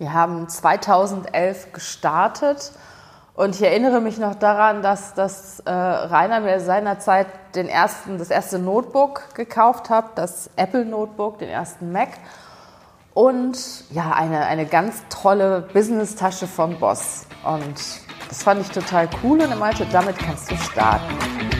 Wir haben 2011 gestartet und ich erinnere mich noch daran, dass, dass äh, Rainer mir seinerzeit den ersten, das erste Notebook gekauft hat, das Apple Notebook, den ersten Mac und ja, eine, eine ganz tolle Business-Tasche von Boss. Und das fand ich total cool und er meinte, damit kannst du starten.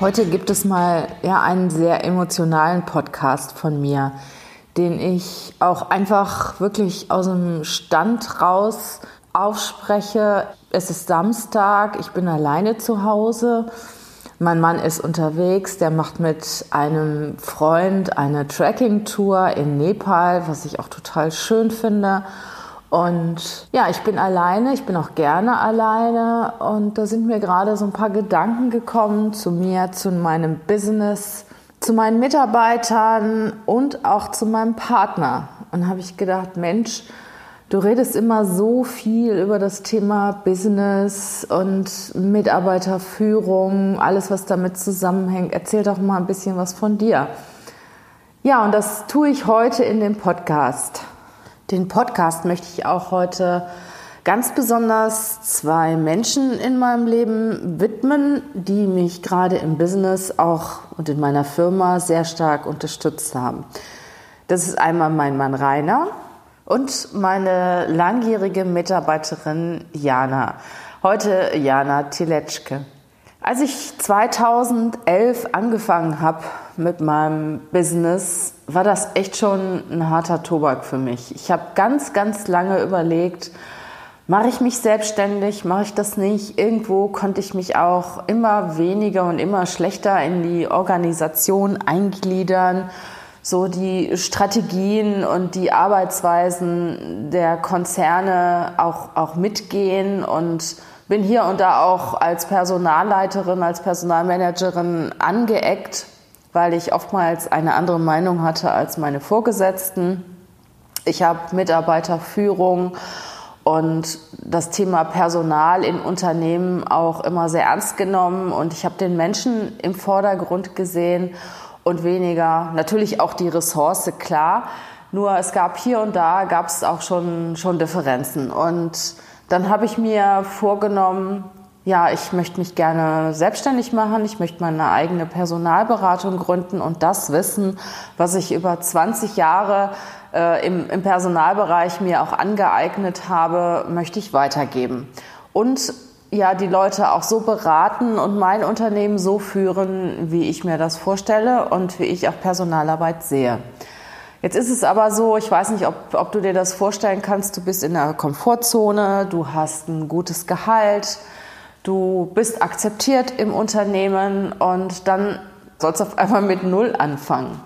Heute gibt es mal ja einen sehr emotionalen Podcast von mir, den ich auch einfach wirklich aus dem Stand raus aufspreche. Es ist Samstag, ich bin alleine zu Hause. Mein Mann ist unterwegs, der macht mit einem Freund eine Trekking-Tour in Nepal, was ich auch total schön finde. Und ja, ich bin alleine, ich bin auch gerne alleine und da sind mir gerade so ein paar Gedanken gekommen zu mir, zu meinem Business, zu meinen Mitarbeitern und auch zu meinem Partner. Und habe ich gedacht, Mensch, du redest immer so viel über das Thema Business und Mitarbeiterführung, alles, was damit zusammenhängt. Erzähl doch mal ein bisschen was von dir. Ja, und das tue ich heute in dem Podcast. Den Podcast möchte ich auch heute ganz besonders zwei Menschen in meinem Leben widmen, die mich gerade im Business auch und in meiner Firma sehr stark unterstützt haben. Das ist einmal mein Mann Rainer und meine langjährige Mitarbeiterin Jana. Heute Jana Tiletschke. Als ich 2011 angefangen habe mit meinem Business, war das echt schon ein harter Tobak für mich. Ich habe ganz, ganz lange überlegt, mache ich mich selbstständig, mache ich das nicht. Irgendwo konnte ich mich auch immer weniger und immer schlechter in die Organisation eingliedern. So die Strategien und die Arbeitsweisen der Konzerne auch, auch mitgehen und bin hier und da auch als Personalleiterin, als Personalmanagerin angeeckt, weil ich oftmals eine andere Meinung hatte als meine Vorgesetzten. Ich habe Mitarbeiterführung und das Thema Personal in Unternehmen auch immer sehr ernst genommen und ich habe den Menschen im Vordergrund gesehen und weniger natürlich auch die Ressource klar. Nur es gab hier und da gab es auch schon schon Differenzen und dann habe ich mir vorgenommen, ja, ich möchte mich gerne selbstständig machen, ich möchte meine eigene Personalberatung gründen und das Wissen, was ich über 20 Jahre äh, im, im Personalbereich mir auch angeeignet habe, möchte ich weitergeben. Und ja, die Leute auch so beraten und mein Unternehmen so führen, wie ich mir das vorstelle und wie ich auch Personalarbeit sehe. Jetzt ist es aber so, ich weiß nicht, ob, ob du dir das vorstellen kannst, du bist in der Komfortzone, du hast ein gutes Gehalt, du bist akzeptiert im Unternehmen und dann sollst du auf einmal mit Null anfangen.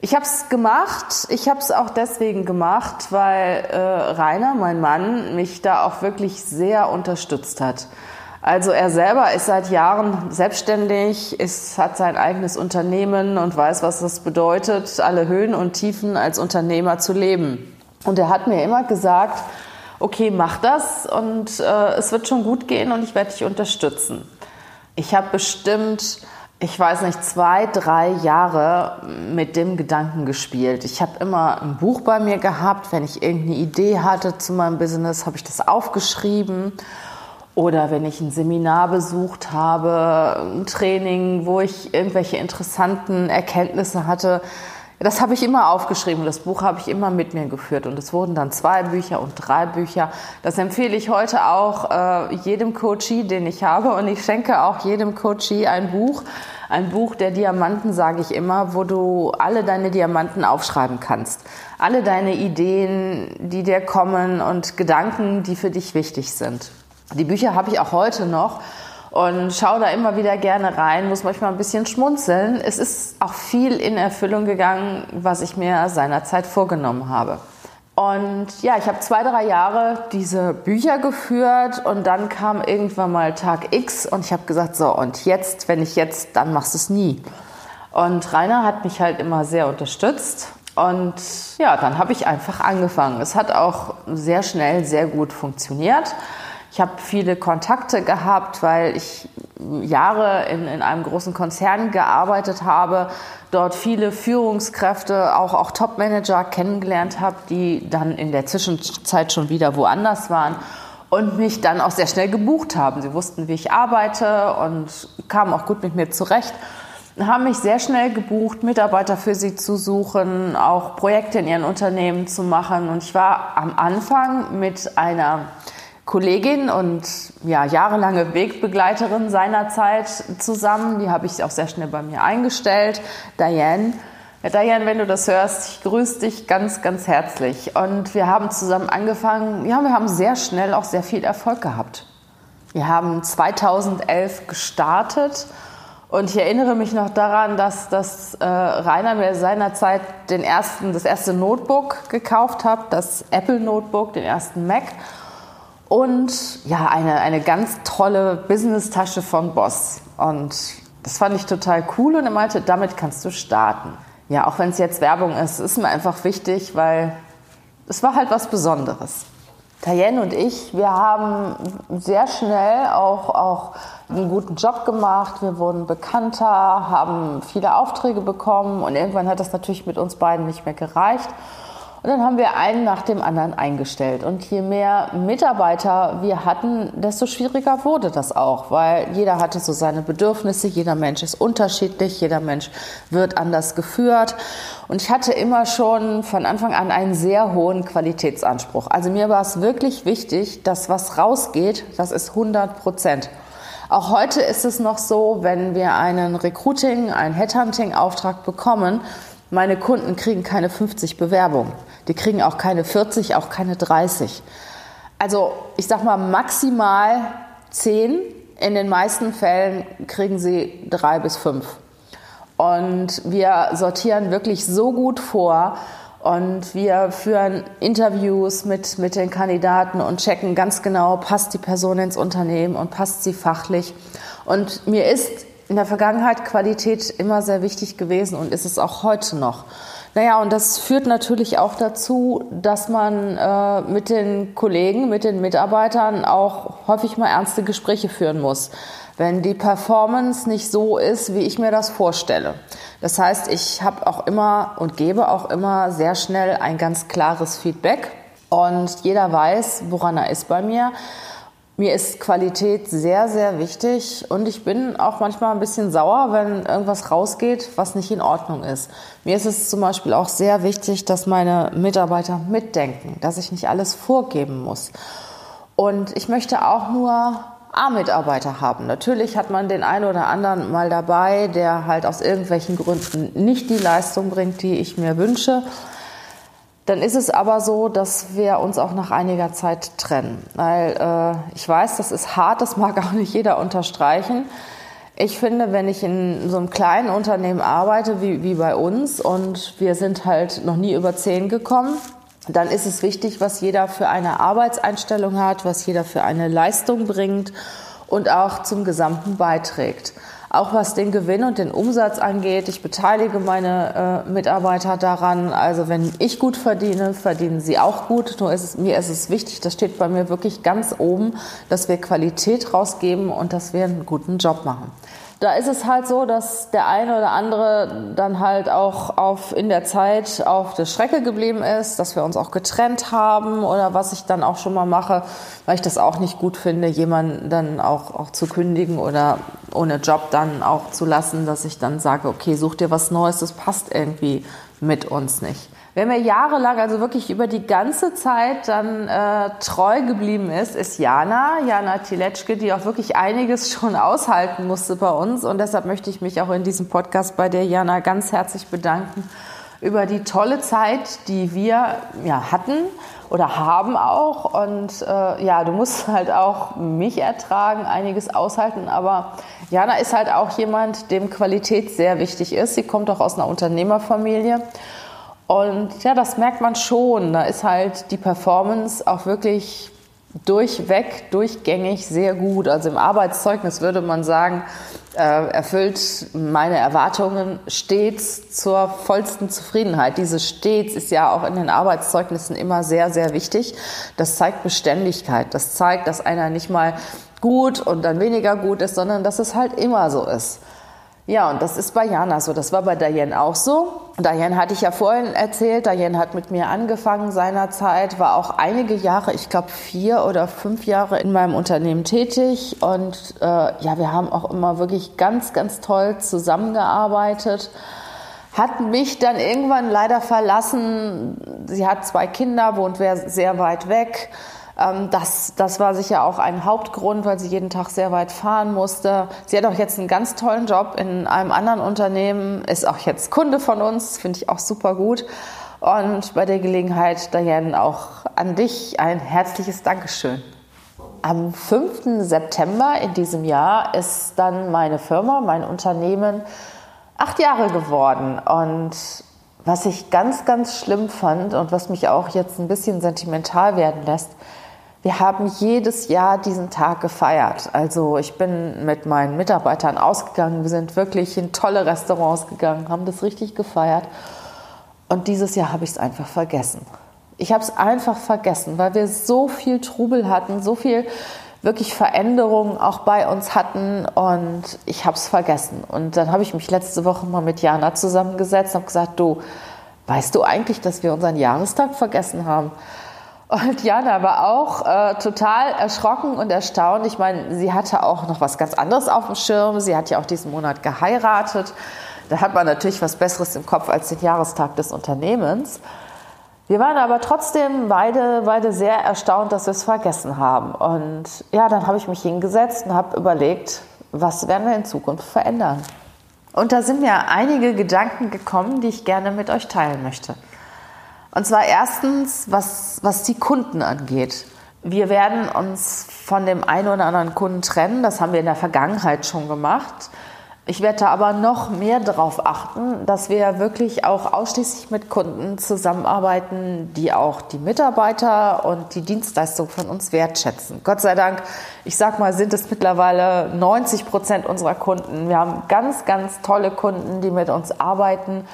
Ich habe es gemacht, ich habe es auch deswegen gemacht, weil äh, Rainer, mein Mann, mich da auch wirklich sehr unterstützt hat. Also er selber ist seit Jahren selbstständig, ist, hat sein eigenes Unternehmen und weiß, was das bedeutet, alle Höhen und Tiefen als Unternehmer zu leben. Und er hat mir immer gesagt, okay, mach das und äh, es wird schon gut gehen und ich werde dich unterstützen. Ich habe bestimmt, ich weiß nicht, zwei, drei Jahre mit dem Gedanken gespielt. Ich habe immer ein Buch bei mir gehabt. Wenn ich irgendeine Idee hatte zu meinem Business, habe ich das aufgeschrieben oder wenn ich ein Seminar besucht habe, ein Training, wo ich irgendwelche interessanten Erkenntnisse hatte, Das habe ich immer aufgeschrieben. Das Buch habe ich immer mit mir geführt. Und es wurden dann zwei Bücher und drei Bücher. Das empfehle ich heute auch äh, jedem Coachie, den ich habe. Und ich schenke auch jedem Coachie ein Buch. Ein Buch der Diamanten, sage ich immer, wo du alle deine Diamanten aufschreiben kannst. Alle deine Ideen, die dir kommen und Gedanken, die für dich wichtig sind. Die Bücher habe ich auch heute noch und schaue da immer wieder gerne rein, muss manchmal ein bisschen schmunzeln. Es ist auch viel in Erfüllung gegangen, was ich mir seinerzeit vorgenommen habe. Und ja, ich habe zwei, drei Jahre diese Bücher geführt und dann kam irgendwann mal Tag X und ich habe gesagt, so und jetzt, wenn ich jetzt, dann machst du es nie. Und Rainer hat mich halt immer sehr unterstützt und ja, dann habe ich einfach angefangen. Es hat auch sehr schnell sehr gut funktioniert. Ich habe viele Kontakte gehabt, weil ich Jahre in, in einem großen Konzern gearbeitet habe, dort viele Führungskräfte, auch, auch Top-Manager kennengelernt habe, die dann in der Zwischenzeit schon wieder woanders waren und mich dann auch sehr schnell gebucht haben. Sie wussten, wie ich arbeite und kamen auch gut mit mir zurecht haben mich sehr schnell gebucht, Mitarbeiter für sie zu suchen, auch Projekte in ihren Unternehmen zu machen. Und ich war am Anfang mit einer Kollegin und ja, jahrelange Wegbegleiterin seinerzeit zusammen. Die habe ich auch sehr schnell bei mir eingestellt. Diane. Ja, Diane, wenn du das hörst, ich grüße dich ganz, ganz herzlich. Und wir haben zusammen angefangen. Ja, wir haben sehr schnell auch sehr viel Erfolg gehabt. Wir haben 2011 gestartet und ich erinnere mich noch daran, dass, dass äh, Rainer mir seinerzeit den ersten, das erste Notebook gekauft hat, das Apple Notebook, den ersten Mac und ja, eine, eine ganz tolle Business-Tasche von Boss. Und das fand ich total cool und er meinte, damit kannst du starten. Ja, auch wenn es jetzt Werbung ist, ist mir einfach wichtig, weil es war halt was Besonderes. Tayen und ich, wir haben sehr schnell auch, auch einen guten Job gemacht. Wir wurden bekannter, haben viele Aufträge bekommen und irgendwann hat das natürlich mit uns beiden nicht mehr gereicht. Und dann haben wir einen nach dem anderen eingestellt. Und je mehr Mitarbeiter wir hatten, desto schwieriger wurde das auch, weil jeder hatte so seine Bedürfnisse, jeder Mensch ist unterschiedlich, jeder Mensch wird anders geführt. Und ich hatte immer schon von Anfang an einen sehr hohen Qualitätsanspruch. Also mir war es wirklich wichtig, dass was rausgeht, das ist 100 Prozent. Auch heute ist es noch so, wenn wir einen Recruiting, einen Headhunting-Auftrag bekommen, meine Kunden kriegen keine 50 Bewerbungen. Die kriegen auch keine 40, auch keine 30. Also ich sag mal maximal 10. In den meisten Fällen kriegen sie drei bis fünf. Und wir sortieren wirklich so gut vor und wir führen Interviews mit, mit den Kandidaten und checken ganz genau, passt die Person ins Unternehmen und passt sie fachlich. Und mir ist in der Vergangenheit Qualität immer sehr wichtig gewesen und ist es auch heute noch. Naja, und das führt natürlich auch dazu, dass man äh, mit den Kollegen, mit den Mitarbeitern auch häufig mal ernste Gespräche führen muss, wenn die Performance nicht so ist, wie ich mir das vorstelle. Das heißt, ich habe auch immer und gebe auch immer sehr schnell ein ganz klares Feedback und jeder weiß, woran er ist bei mir. Mir ist Qualität sehr, sehr wichtig und ich bin auch manchmal ein bisschen sauer, wenn irgendwas rausgeht, was nicht in Ordnung ist. Mir ist es zum Beispiel auch sehr wichtig, dass meine Mitarbeiter mitdenken, dass ich nicht alles vorgeben muss. Und ich möchte auch nur A-Mitarbeiter haben. Natürlich hat man den einen oder anderen mal dabei, der halt aus irgendwelchen Gründen nicht die Leistung bringt, die ich mir wünsche. Dann ist es aber so, dass wir uns auch nach einiger Zeit trennen. Weil äh, ich weiß, das ist hart, das mag auch nicht jeder unterstreichen. Ich finde, wenn ich in so einem kleinen Unternehmen arbeite wie, wie bei uns und wir sind halt noch nie über zehn gekommen, dann ist es wichtig, was jeder für eine Arbeitseinstellung hat, was jeder für eine Leistung bringt und auch zum Gesamten beiträgt auch was den Gewinn und den Umsatz angeht. Ich beteilige meine äh, Mitarbeiter daran. Also wenn ich gut verdiene, verdienen sie auch gut. Nur ist es, mir ist es wichtig, das steht bei mir wirklich ganz oben, dass wir Qualität rausgeben und dass wir einen guten Job machen. Da ist es halt so, dass der eine oder andere dann halt auch auf, in der Zeit auf der Strecke geblieben ist, dass wir uns auch getrennt haben oder was ich dann auch schon mal mache, weil ich das auch nicht gut finde, jemanden dann auch, auch zu kündigen oder ohne Job dann auch zu lassen, dass ich dann sage, okay, such dir was Neues, das passt irgendwie mit uns nicht. Wer mir jahrelang, also wirklich über die ganze Zeit dann äh, treu geblieben ist, ist Jana, Jana Tiletschke, die auch wirklich einiges schon aushalten musste bei uns. Und deshalb möchte ich mich auch in diesem Podcast bei der Jana ganz herzlich bedanken über die tolle Zeit, die wir ja, hatten oder haben auch. Und äh, ja, du musst halt auch mich ertragen, einiges aushalten. Aber Jana ist halt auch jemand, dem Qualität sehr wichtig ist. Sie kommt auch aus einer Unternehmerfamilie. Und ja, das merkt man schon. Da ist halt die Performance auch wirklich durchweg, durchgängig sehr gut. Also im Arbeitszeugnis würde man sagen, äh, erfüllt meine Erwartungen stets zur vollsten Zufriedenheit. Diese stets ist ja auch in den Arbeitszeugnissen immer sehr, sehr wichtig. Das zeigt Beständigkeit. Das zeigt, dass einer nicht mal gut und dann weniger gut ist, sondern dass es halt immer so ist. Ja, und das ist bei Jana so. Das war bei Diane auch so. Diane hatte ich ja vorhin erzählt. Diane hat mit mir angefangen seinerzeit, war auch einige Jahre, ich glaube vier oder fünf Jahre in meinem Unternehmen tätig. Und äh, ja, wir haben auch immer wirklich ganz, ganz toll zusammengearbeitet. Hat mich dann irgendwann leider verlassen. Sie hat zwei Kinder, wohnt sehr weit weg das, das war sicher auch ein Hauptgrund, weil sie jeden Tag sehr weit fahren musste. Sie hat auch jetzt einen ganz tollen Job in einem anderen Unternehmen, ist auch jetzt Kunde von uns, finde ich auch super gut. Und bei der Gelegenheit, Diane, auch an dich ein herzliches Dankeschön. Am 5. September in diesem Jahr ist dann meine Firma, mein Unternehmen, acht Jahre geworden. Und was ich ganz, ganz schlimm fand und was mich auch jetzt ein bisschen sentimental werden lässt, wir haben jedes Jahr diesen Tag gefeiert. Also ich bin mit meinen Mitarbeitern ausgegangen. Wir sind wirklich in tolle Restaurants gegangen, haben das richtig gefeiert. Und dieses Jahr habe ich es einfach vergessen. Ich habe es einfach vergessen, weil wir so viel Trubel hatten, so viel wirklich Veränderungen auch bei uns hatten und ich habe es vergessen. Und dann habe ich mich letzte Woche mal mit Jana zusammengesetzt und habe gesagt, du, weißt du eigentlich, dass wir unseren Jahrestag vergessen haben? Und Jana war auch äh, total erschrocken und erstaunt. Ich meine, sie hatte auch noch was ganz anderes auf dem Schirm. Sie hat ja auch diesen Monat geheiratet. Da hat man natürlich was Besseres im Kopf als den Jahrestag des Unternehmens. Wir waren aber trotzdem beide, beide sehr erstaunt, dass wir es vergessen haben. Und ja, dann habe ich mich hingesetzt und habe überlegt, was werden wir in Zukunft verändern. Und da sind mir einige Gedanken gekommen, die ich gerne mit euch teilen möchte. Und zwar erstens, was, was die Kunden angeht. Wir werden uns von dem einen oder anderen Kunden trennen. Das haben wir in der Vergangenheit schon gemacht. Ich werde da aber noch mehr darauf achten, dass wir wirklich auch ausschließlich mit Kunden zusammenarbeiten, die auch die Mitarbeiter und die Dienstleistung von uns wertschätzen. Gott sei Dank, ich sag mal, sind es mittlerweile 90 Prozent unserer Kunden. Wir haben ganz, ganz tolle Kunden, die mit uns arbeiten,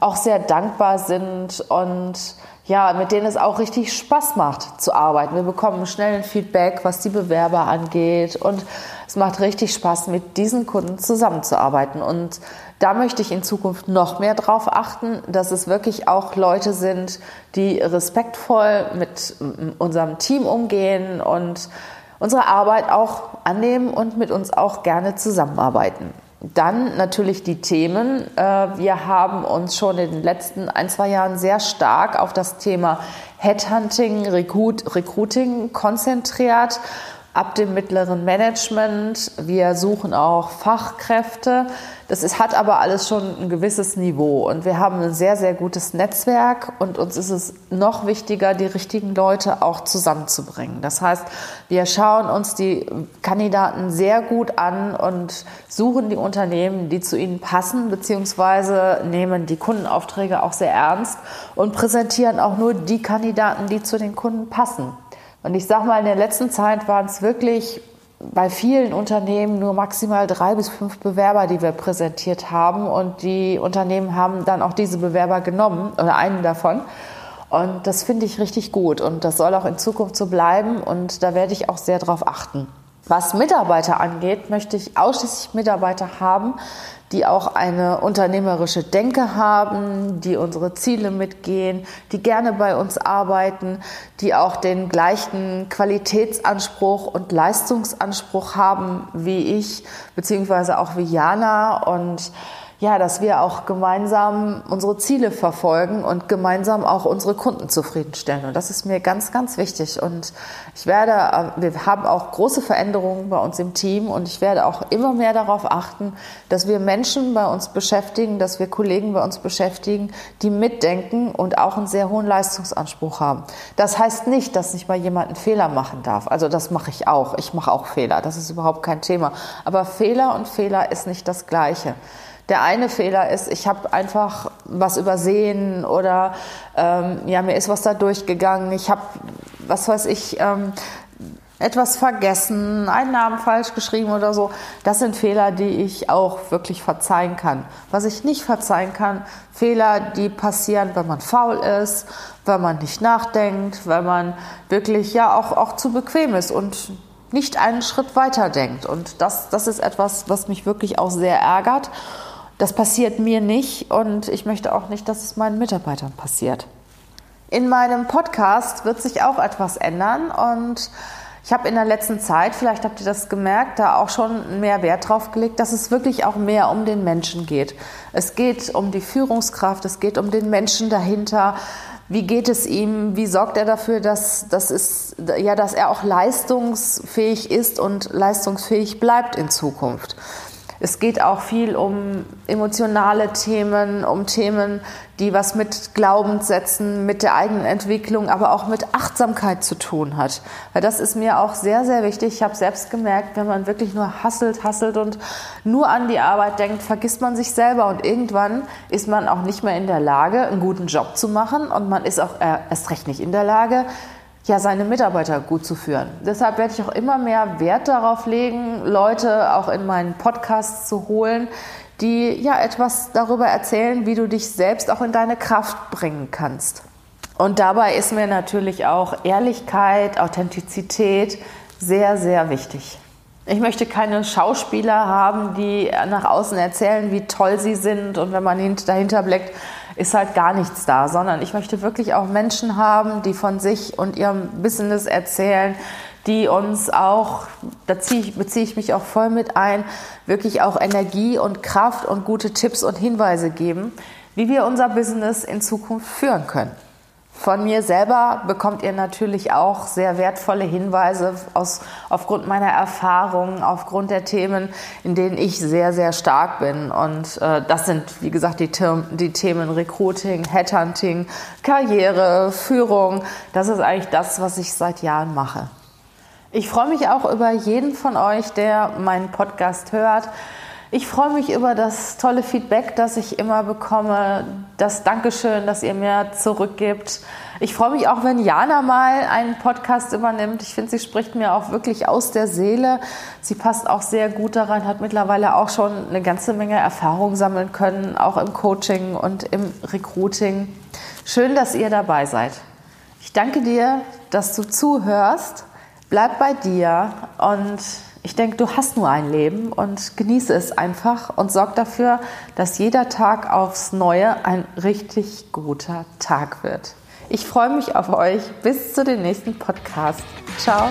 auch sehr dankbar sind und ja, mit denen es auch richtig Spaß macht zu arbeiten. Wir bekommen schnell ein Feedback, was die Bewerber angeht und es macht richtig Spaß, mit diesen Kunden zusammenzuarbeiten. Und da möchte ich in Zukunft noch mehr darauf achten, dass es wirklich auch Leute sind, die respektvoll mit unserem Team umgehen und unsere Arbeit auch annehmen und mit uns auch gerne zusammenarbeiten. Dann natürlich die Themen. Äh, wir haben uns schon in den letzten ein, zwei Jahren sehr stark auf das Thema Headhunting, Recruiting konzentriert ab dem mittleren Management. Wir suchen auch Fachkräfte. Das ist, hat aber alles schon ein gewisses Niveau und wir haben ein sehr, sehr gutes Netzwerk und uns ist es noch wichtiger, die richtigen Leute auch zusammenzubringen. Das heißt, wir schauen uns die Kandidaten sehr gut an und suchen die Unternehmen, die zu ihnen passen, beziehungsweise nehmen die Kundenaufträge auch sehr ernst und präsentieren auch nur die Kandidaten, die zu den Kunden passen. Und ich sage mal, in der letzten Zeit waren es wirklich bei vielen Unternehmen nur maximal drei bis fünf Bewerber, die wir präsentiert haben. Und die Unternehmen haben dann auch diese Bewerber genommen oder einen davon. Und das finde ich richtig gut. Und das soll auch in Zukunft so bleiben. Und da werde ich auch sehr darauf achten. Was Mitarbeiter angeht, möchte ich ausschließlich Mitarbeiter haben, die auch eine unternehmerische Denke haben, die unsere Ziele mitgehen, die gerne bei uns arbeiten, die auch den gleichen Qualitätsanspruch und Leistungsanspruch haben wie ich, beziehungsweise auch wie Jana. Und ja, dass wir auch gemeinsam unsere Ziele verfolgen und gemeinsam auch unsere Kunden zufriedenstellen. Und das ist mir ganz, ganz wichtig. Und ich werde, äh, wir haben auch große Veränderungen bei uns im Team und ich werde auch immer mehr darauf achten, dass wir Menschen bei uns beschäftigen, dass wir Kollegen bei uns beschäftigen, die mitdenken und auch einen sehr hohen Leistungsanspruch haben. Das heißt nicht, dass nicht mal jemand einen Fehler machen darf. Also das mache ich auch. Ich mache auch Fehler. Das ist überhaupt kein Thema. Aber Fehler und Fehler ist nicht das Gleiche. Der eine Fehler ist, ich habe einfach was übersehen oder ähm, ja, mir ist was da durchgegangen. Ich habe, was weiß ich, ähm, etwas vergessen, einen Namen falsch geschrieben oder so. Das sind Fehler, die ich auch wirklich verzeihen kann. Was ich nicht verzeihen kann, Fehler, die passieren, wenn man faul ist, wenn man nicht nachdenkt, wenn man wirklich ja auch, auch zu bequem ist und nicht einen Schritt weiter denkt. Und das, das ist etwas, was mich wirklich auch sehr ärgert. Das passiert mir nicht und ich möchte auch nicht, dass es meinen Mitarbeitern passiert. In meinem Podcast wird sich auch etwas ändern und ich habe in der letzten Zeit, vielleicht habt ihr das gemerkt, da auch schon mehr Wert drauf gelegt, dass es wirklich auch mehr um den Menschen geht. Es geht um die Führungskraft, es geht um den Menschen dahinter. Wie geht es ihm? Wie sorgt er dafür, dass, dass, es, ja, dass er auch leistungsfähig ist und leistungsfähig bleibt in Zukunft? Es geht auch viel um emotionale Themen, um Themen, die was mit Glaubenssätzen, mit der eigenen Entwicklung, aber auch mit Achtsamkeit zu tun hat. Weil das ist mir auch sehr, sehr wichtig. Ich habe selbst gemerkt, wenn man wirklich nur hasselt, hasselt und nur an die Arbeit denkt, vergisst man sich selber und irgendwann ist man auch nicht mehr in der Lage, einen guten Job zu machen und man ist auch äh, erst recht nicht in der Lage, ja, seine Mitarbeiter gut zu führen. Deshalb werde ich auch immer mehr Wert darauf legen, Leute auch in meinen Podcast zu holen, die ja etwas darüber erzählen, wie du dich selbst auch in deine Kraft bringen kannst. Und dabei ist mir natürlich auch Ehrlichkeit, Authentizität sehr, sehr wichtig. Ich möchte keine Schauspieler haben, die nach außen erzählen, wie toll sie sind und wenn man dahinter blickt, ist halt gar nichts da, sondern ich möchte wirklich auch Menschen haben, die von sich und ihrem Business erzählen, die uns auch, da ich, beziehe ich mich auch voll mit ein, wirklich auch Energie und Kraft und gute Tipps und Hinweise geben, wie wir unser Business in Zukunft führen können. Von mir selber bekommt ihr natürlich auch sehr wertvolle Hinweise aus, aufgrund meiner Erfahrungen, aufgrund der Themen, in denen ich sehr, sehr stark bin. Und äh, das sind, wie gesagt, die, die Themen Recruiting, Headhunting, Karriere, Führung. Das ist eigentlich das, was ich seit Jahren mache. Ich freue mich auch über jeden von euch, der meinen Podcast hört. Ich freue mich über das tolle Feedback, das ich immer bekomme, das Dankeschön, das ihr mir zurückgibt. Ich freue mich auch, wenn Jana mal einen Podcast übernimmt. Ich finde, sie spricht mir auch wirklich aus der Seele. Sie passt auch sehr gut daran, hat mittlerweile auch schon eine ganze Menge Erfahrung sammeln können, auch im Coaching und im Recruiting. Schön, dass ihr dabei seid. Ich danke dir, dass du zuhörst. Bleib bei dir und ich denke, du hast nur ein Leben und genieße es einfach und sorg dafür, dass jeder Tag aufs Neue ein richtig guter Tag wird. Ich freue mich auf euch. Bis zu dem nächsten Podcast. Ciao.